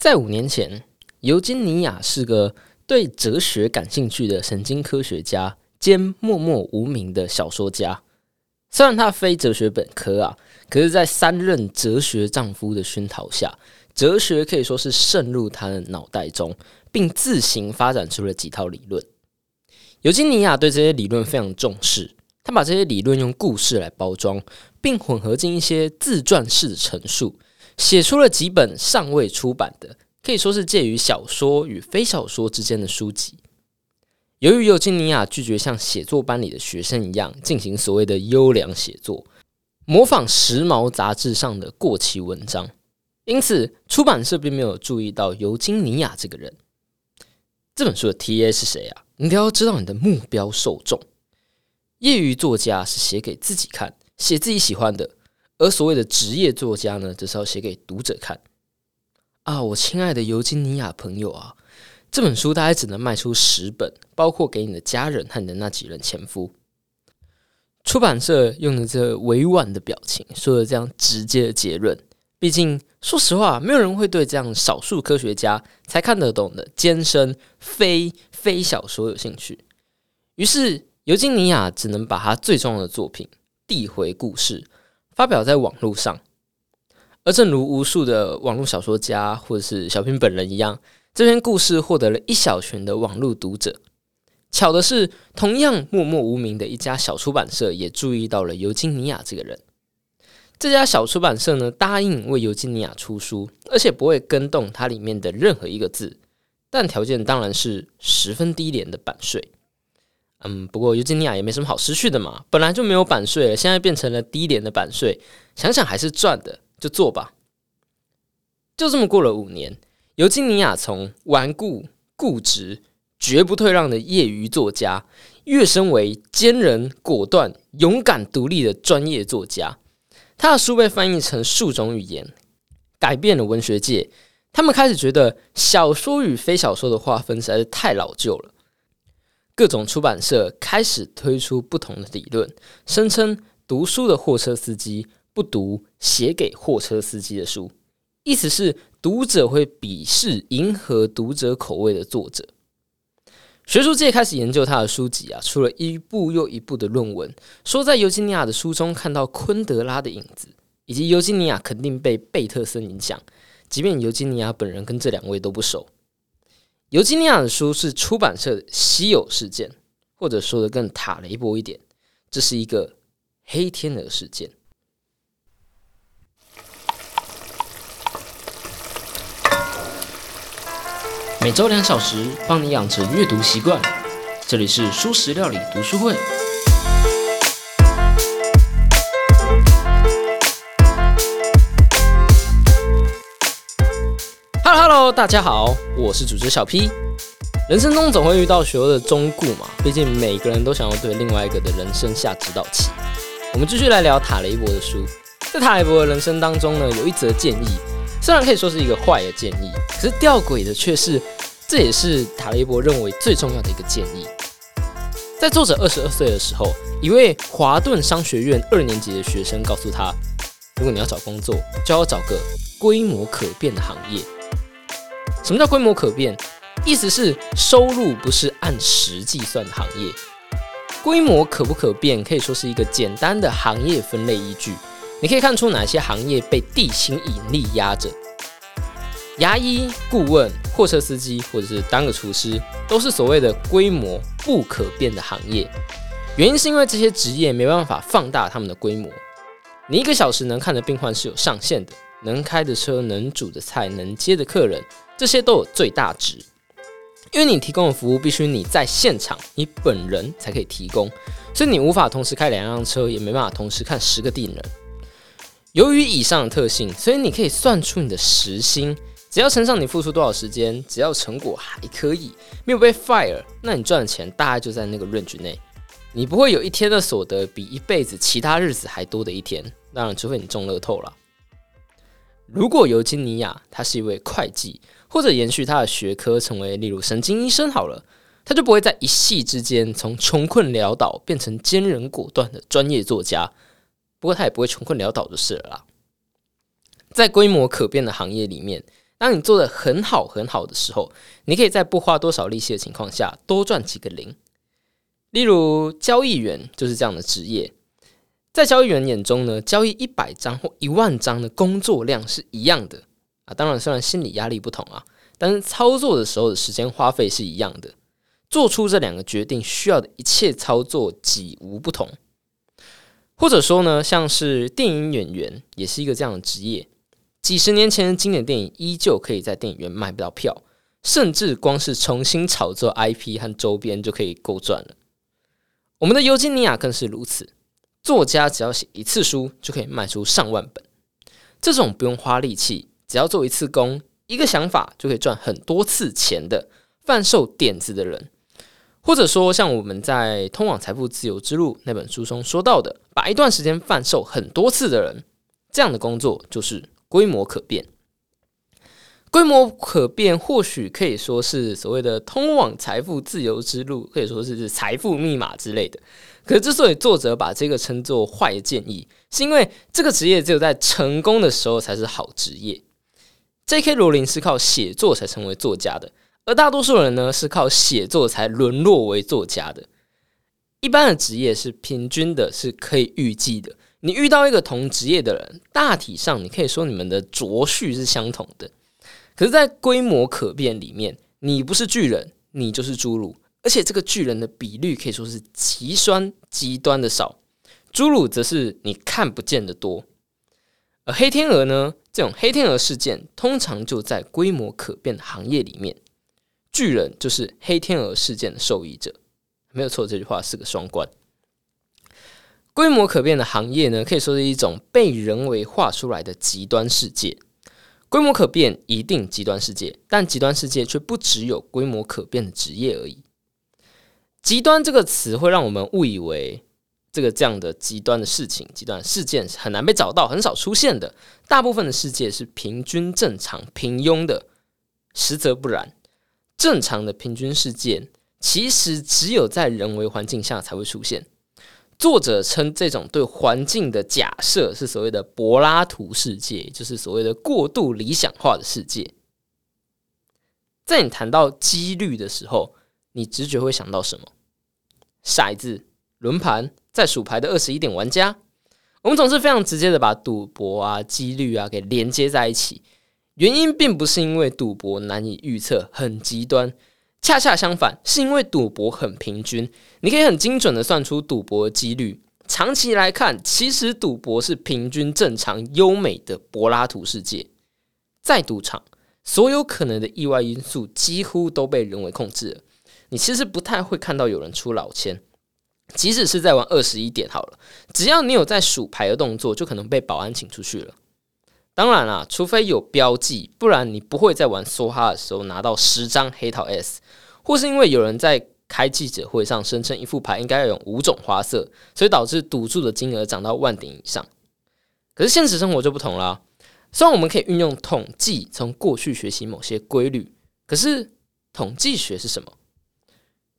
在五年前，尤金尼亚是个对哲学感兴趣的神经科学家兼默默无名的小说家。虽然他非哲学本科啊，可是，在三任哲学丈夫的熏陶下，哲学可以说是渗入他的脑袋中，并自行发展出了几套理论。尤金尼亚对这些理论非常重视，他把这些理论用故事来包装，并混合进一些自传式的陈述，写出了几本尚未出版的，可以说是介于小说与非小说之间的书籍。由于尤金尼亚拒绝像写作班里的学生一样进行所谓的优良写作，模仿时髦杂志上的过期文章，因此出版社并没有注意到尤金尼亚这个人。这本书的 T.A 是谁啊？你都要知道你的目标受众。业余作家是写给自己看，写自己喜欢的；而所谓的职业作家呢，则是要写给读者看。啊，我亲爱的尤金尼亚朋友啊！这本书大概只能卖出十本，包括给你的家人和你的那几任前夫。出版社用了这委婉的表情，说了这样直接的结论。毕竟，说实话，没有人会对这样少数科学家才看得懂的艰深非非小说有兴趣。于是，尤金尼亚只能把他最重要的作品《递回故事》发表在网络上。而正如无数的网络小说家或者是小平本人一样。这篇故事获得了一小群的网络读者。巧的是，同样默默无名的一家小出版社也注意到了尤金尼亚这个人。这家小出版社呢，答应为尤金尼亚出书，而且不会跟动它里面的任何一个字，但条件当然是十分低廉的版税。嗯，不过尤金尼亚也没什么好失去的嘛，本来就没有版税了，现在变成了低廉的版税，想想还是赚的，就做吧。就这么过了五年。尤金尼亚从顽固、固执、绝不退让的业余作家，跃升为坚韧、果断、勇敢、独立的专业作家。他的书被翻译成数种语言，改变了文学界。他们开始觉得小说与非小说的划分实在是太老旧了。各种出版社开始推出不同的理论，声称读书的货车司机不读写给货车司机的书，意思是。读者会鄙视迎合读者口味的作者。学术界开始研究他的书籍啊，出了一部又一部的论文，说在尤金尼亚的书中看到昆德拉的影子，以及尤金尼亚肯定被贝特森影响，即便尤金尼亚本人跟这两位都不熟。尤金尼亚的书是出版社的稀有事件，或者说的更塔雷波一点，这是一个黑天鹅事件。每周两小时，帮你养成阅读习惯。这里是书食料理读书会。大家好，我是主持小 P。人生中总会遇到许多的忠固嘛，毕竟每个人都想要对另外一个的人生下指导棋。我们继续来聊塔雷伯的书。在塔雷伯的人生当中呢，有一则建议。虽然可以说是一个坏的建议，可是吊诡的却是，这也是塔雷伯认为最重要的一个建议。在作者二十二岁的时候，一位华顿商学院二年级的学生告诉他：“如果你要找工作，就要找个规模可变的行业。”什么叫规模可变？意思是收入不是按时计算的行业。规模可不可变，可以说是一个简单的行业分类依据。你可以看出哪些行业被地心引力压着？牙医、顾问、货车司机，或者是当个厨师，都是所谓的规模不可变的行业。原因是因为这些职业没办法放大他们的规模。你一个小时能看的病患是有上限的，能开的车、能煮的菜、能接的客人，这些都有最大值。因为你提供的服务必须你在现场，你本人才可以提供，所以你无法同时开两辆车，也没办法同时看十个病人。由于以上的特性，所以你可以算出你的时薪，只要乘上你付出多少时间，只要成果还可以，没有被 fire，那你赚的钱大概就在那个 range 内。你不会有一天的所得比一辈子其他日子还多的一天，当然除非你中乐透了。如果尤金尼亚他是一位会计，或者延续他的学科成为例如神经医生好了，他就不会在一夕之间从穷困潦倒变成坚韧果断的专业作家。不过他也不会穷困潦倒就是了啦。在规模可变的行业里面，当你做的很好很好的时候，你可以在不花多少力气的情况下多赚几个零。例如交易员就是这样的职业，在交易员眼中呢，交易一百张或一万张的工作量是一样的啊。当然，虽然心理压力不同啊，但是操作的时候的时间花费是一样的。做出这两个决定需要的一切操作几无不同。或者说呢，像是电影演员也是一个这样的职业。几十年前的经典电影依旧可以在电影院卖不到票，甚至光是重新炒作 IP 和周边就可以够赚了。我们的尤金尼亚更是如此，作家只要写一次书就可以卖出上万本。这种不用花力气，只要做一次工，一个想法就可以赚很多次钱的贩售点子的人。或者说，像我们在《通往财富自由之路》那本书中说到的，把一段时间贩售很多次的人，这样的工作就是规模可变。规模可变或许可以说是所谓的通往财富自由之路，可以说是财富密码之类的。可是，之所以作者把这个称作坏建议，是因为这个职业只有在成功的时候才是好职业。J.K. 罗琳是靠写作才成为作家的。而大多数人呢，是靠写作才沦落为作家的。一般的职业是平均的，是可以预计的。你遇到一个同职业的人，大体上你可以说你们的卓序是相同的。可是，在规模可变里面，你不是巨人，你就是侏儒，而且这个巨人的比率可以说是极酸极端的少，侏儒则是你看不见的多。而黑天鹅呢，这种黑天鹅事件通常就在规模可变的行业里面。巨人就是黑天鹅事件的受益者，没有错。这句话是个双关。规模可变的行业呢，可以说是一种被人为画出来的极端世界。规模可变一定极端世界，但极端世界却不只有规模可变的职业而已。极端这个词会让我们误以为这个这样的极端的事情、极端事件是很难被找到、很少出现的。大部分的世界是平均、正常、平庸的，实则不然。正常的平均事件，其实只有在人为环境下才会出现。作者称这种对环境的假设是所谓的柏拉图世界，就是所谓的过度理想化的世界。在你谈到几率的时候，你直觉会想到什么？骰子、轮盘、在数牌的二十一点玩家。我们总是非常直接的把赌博啊、几率啊给连接在一起。原因并不是因为赌博难以预测、很极端，恰恰相反，是因为赌博很平均，你可以很精准的算出赌博几率。长期来看，其实赌博是平均、正常、优美的柏拉图世界。在赌场，所有可能的意外因素几乎都被人为控制了。你其实不太会看到有人出老千，即使是在玩二十一点好了，只要你有在数牌的动作，就可能被保安请出去了。当然啦，除非有标记，不然你不会在玩梭哈的时候拿到十张黑桃 S，或是因为有人在开记者会上声称一副牌应该要有五种花色，所以导致赌注的金额涨到万点以上。可是现实生活就不同啦，虽然我们可以运用统计从过去学习某些规律，可是统计学是什么？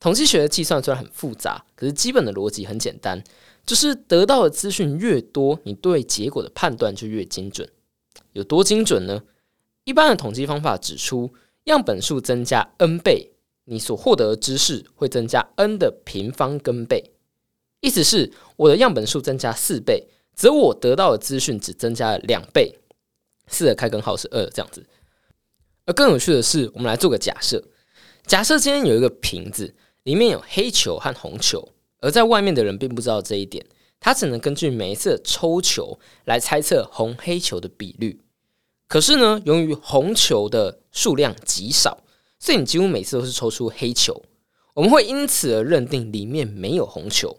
统计学的计算虽然很复杂，可是基本的逻辑很简单，就是得到的资讯越多，你对结果的判断就越精准。有多精准呢？一般的统计方法指出，样本数增加 n 倍，你所获得的知识会增加 n 的平方根倍。意思是，我的样本数增加四倍，则我得到的资讯只增加了两倍。四的开根号是二，这样子。而更有趣的是，我们来做个假设：假设今天有一个瓶子，里面有黑球和红球，而在外面的人并不知道这一点。他只能根据每一次抽球来猜测红黑球的比率。可是呢，由于红球的数量极少，所以你几乎每次都是抽出黑球。我们会因此而认定里面没有红球。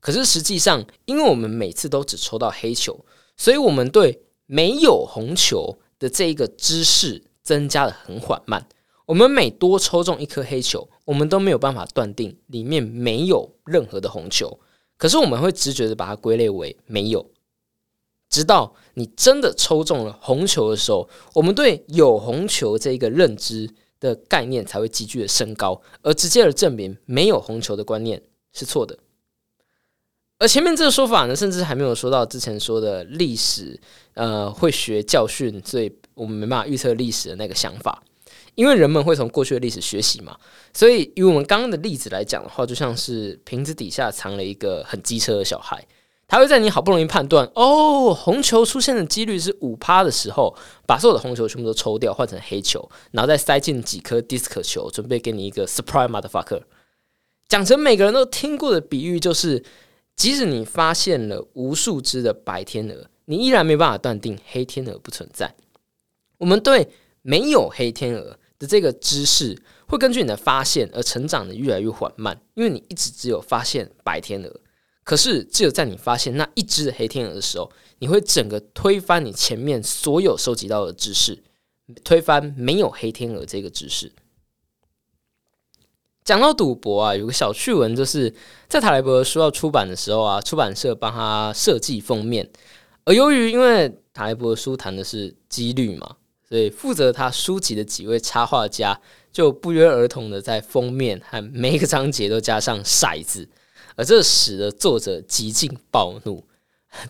可是实际上，因为我们每次都只抽到黑球，所以我们对没有红球的这一个知识增加的很缓慢。我们每多抽中一颗黑球，我们都没有办法断定里面没有任何的红球。可是我们会直觉的把它归类为没有，直到你真的抽中了红球的时候，我们对有红球这一个认知的概念才会急剧的升高，而直接的证明没有红球的观念是错的。而前面这个说法呢，甚至还没有说到之前说的历史，呃，会学教训，所以我们没办法预测历史的那个想法。因为人们会从过去的历史学习嘛，所以以我们刚刚的例子来讲的话，就像是瓶子底下藏了一个很机车的小孩，他会在你好不容易判断哦红球出现的几率是五趴的时候，把所有的红球全部都抽掉，换成黑球，然后再塞进几颗 disc 球，准备给你一个 surprise motherfucker。讲成每个人都听过的比喻，就是即使你发现了无数只的白天鹅，你依然没办法断定黑天鹅不存在。我们对没有黑天鹅。的这个知识会根据你的发现而成长的越来越缓慢，因为你一直只有发现白天鹅，可是只有在你发现那一只黑天鹅的时候，你会整个推翻你前面所有收集到的知识，推翻没有黑天鹅这个知识。讲到赌博啊，有个小趣闻，就是在塔雷伯书要出版的时候啊，出版社帮他设计封面，而由于因为塔雷伯的书谈的是几率嘛。所以，负责他书籍的几位插画家就不约而同的在封面和每一个章节都加上骰子，而这使得作者极尽暴怒。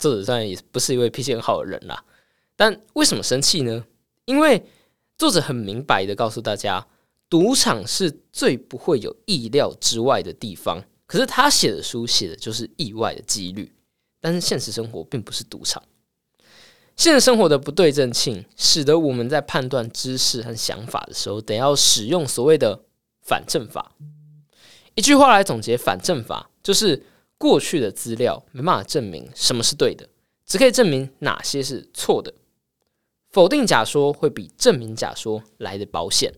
作者虽然也不是一位脾气很好的人啦，但为什么生气呢？因为作者很明白的告诉大家，赌场是最不会有意料之外的地方。可是他写的书写的就是意外的几率，但是现实生活并不是赌场。现实生活的不对称性，使得我们在判断知识和想法的时候，得要使用所谓的反证法。一句话来总结反证法，就是过去的资料没办法证明什么是对的，只可以证明哪些是错的。否定假说会比证明假说来的保险。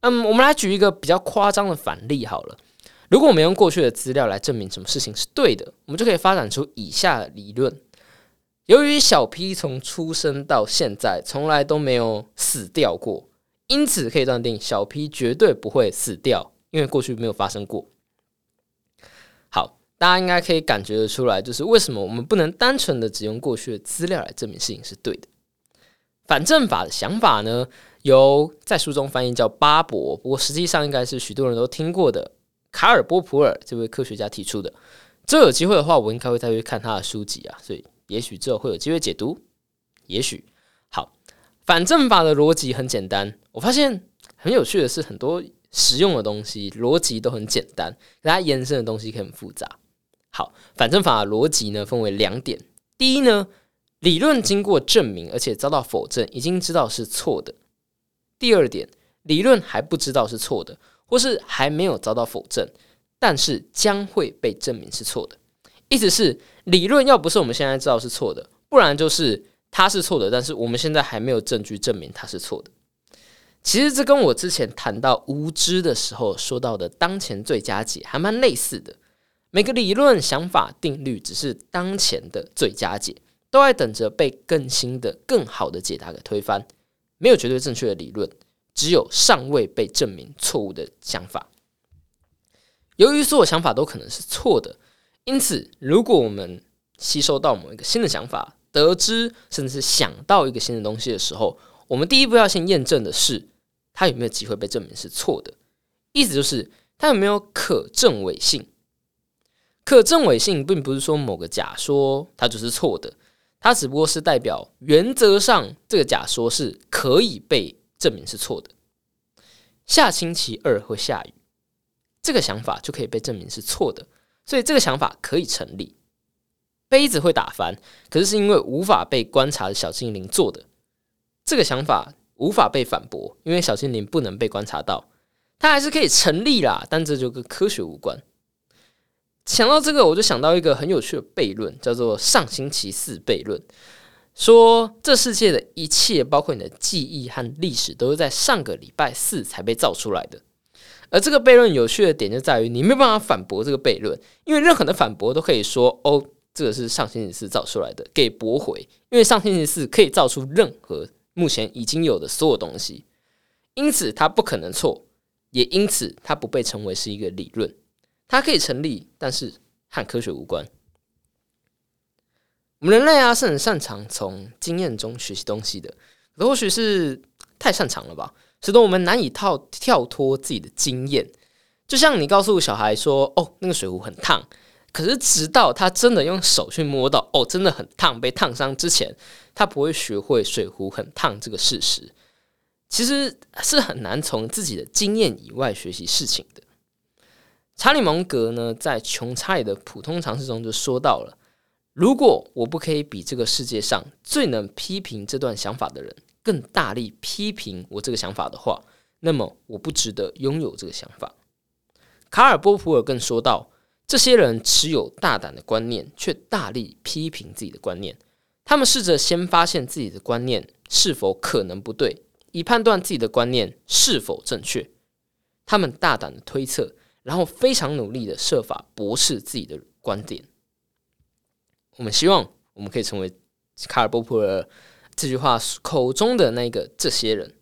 嗯，我们来举一个比较夸张的反例好了。如果我们用过去的资料来证明什么事情是对的，我们就可以发展出以下理论。由于小 P 从出生到现在从来都没有死掉过，因此可以断定小 P 绝对不会死掉，因为过去没有发生过。好，大家应该可以感觉得出来，就是为什么我们不能单纯的只用过去的资料来证明事情是对的。反证法的想法呢，由在书中翻译叫巴伯，不过实际上应该是许多人都听过的卡尔波普尔这位科学家提出的。这有机会的话，我应该会再去看他的书籍啊，所以。也许之后会有机会解读，也许好。反证法的逻辑很简单，我发现很有趣的是，很多实用的东西逻辑都很简单，可它延伸的东西可以很复杂。好，反证法的逻辑呢分为两点：第一呢，理论经过证明而且遭到否证，已经知道是错的；第二点，理论还不知道是错的，或是还没有遭到否证，但是将会被证明是错的。意思是，理论要不是我们现在知道是错的，不然就是它是错的，但是我们现在还没有证据证明它是错的。其实这跟我之前谈到无知的时候说到的当前最佳解还蛮类似的。每个理论、想法、定律只是当前的最佳解，都在等着被更新的、更好的解答给推翻。没有绝对正确的理论，只有尚未被证明错误的想法。由于所有想法都可能是错的。因此，如果我们吸收到某一个新的想法，得知甚至是想到一个新的东西的时候，我们第一步要先验证的是它有没有机会被证明是错的。意思就是它有没有可证伪性。可证伪性并不是说某个假说它就是错的，它只不过是代表原则上这个假说是可以被证明是错的。下星期二会下雨，这个想法就可以被证明是错的。所以这个想法可以成立，杯子会打翻，可是是因为无法被观察的小精灵做的。这个想法无法被反驳，因为小精灵不能被观察到，它还是可以成立啦。但这就跟科学无关。想到这个，我就想到一个很有趣的悖论，叫做上星期四悖论，说这世界的一切，包括你的记忆和历史，都是在上个礼拜四才被造出来的。而这个悖论有趣的点就在于，你没有办法反驳这个悖论，因为任何的反驳都可以说：“哦，这个是上星期四造出来的，给驳回。”因为上星期四可以造出任何目前已经有的所有东西，因此它不可能错，也因此它不被称为是一个理论。它可以成立，但是和科学无关。我们人类啊是很擅长从经验中学习东西的，或许是太擅长了吧。使得我们难以跳跳脱自己的经验，就像你告诉小孩说：“哦，那个水壶很烫。”可是直到他真的用手去摸到，哦，真的很烫，被烫伤之前，他不会学会水壶很烫这个事实。其实是很难从自己的经验以外学习事情的。查理蒙格呢，在《穷查理的普通常识》中就说到了：如果我不可以比这个世界上最能批评这段想法的人更大力批评我这个想法的话，那么我不值得拥有这个想法。卡尔波普尔更说道：这些人持有大胆的观念，却大力批评自己的观念。他们试着先发现自己的观念是否可能不对。以判断自己的观念是否正确，他们大胆的推测，然后非常努力的设法驳斥自己的观点。我们希望我们可以成为卡尔波普尔这句话口中的那个这些人。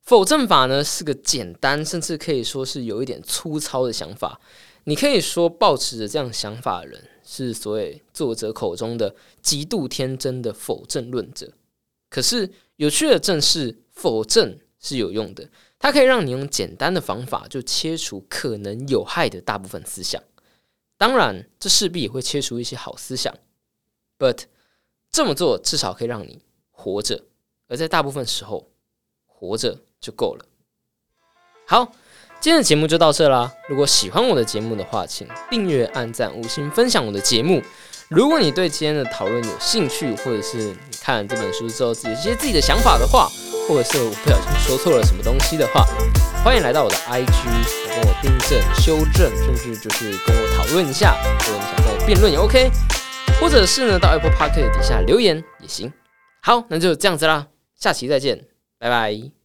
否证法呢是个简单，甚至可以说是有一点粗糙的想法。你可以说，抱持着这样想法的人是所谓作者口中的极度天真的否证论者。可是有趣的正是。否证是有用的，它可以让你用简单的方法就切除可能有害的大部分思想。当然，这势必也会切除一些好思想。But 这么做至少可以让你活着，而在大部分时候，活着就够了。好，今天的节目就到这啦。如果喜欢我的节目的话，请订阅、按赞、五星分享我的节目。如果你对今天的讨论有兴趣，或者是你看了这本书之后自己有些自己的想法的话，或者是我不小心说错了什么东西的话，欢迎来到我的 IG，跟我订正、修正，甚至就是跟我讨论一下，或者你想跟我辩论也 OK，或者是呢到 Apple Park 底下留言也行。好，那就这样子啦，下期再见，拜拜。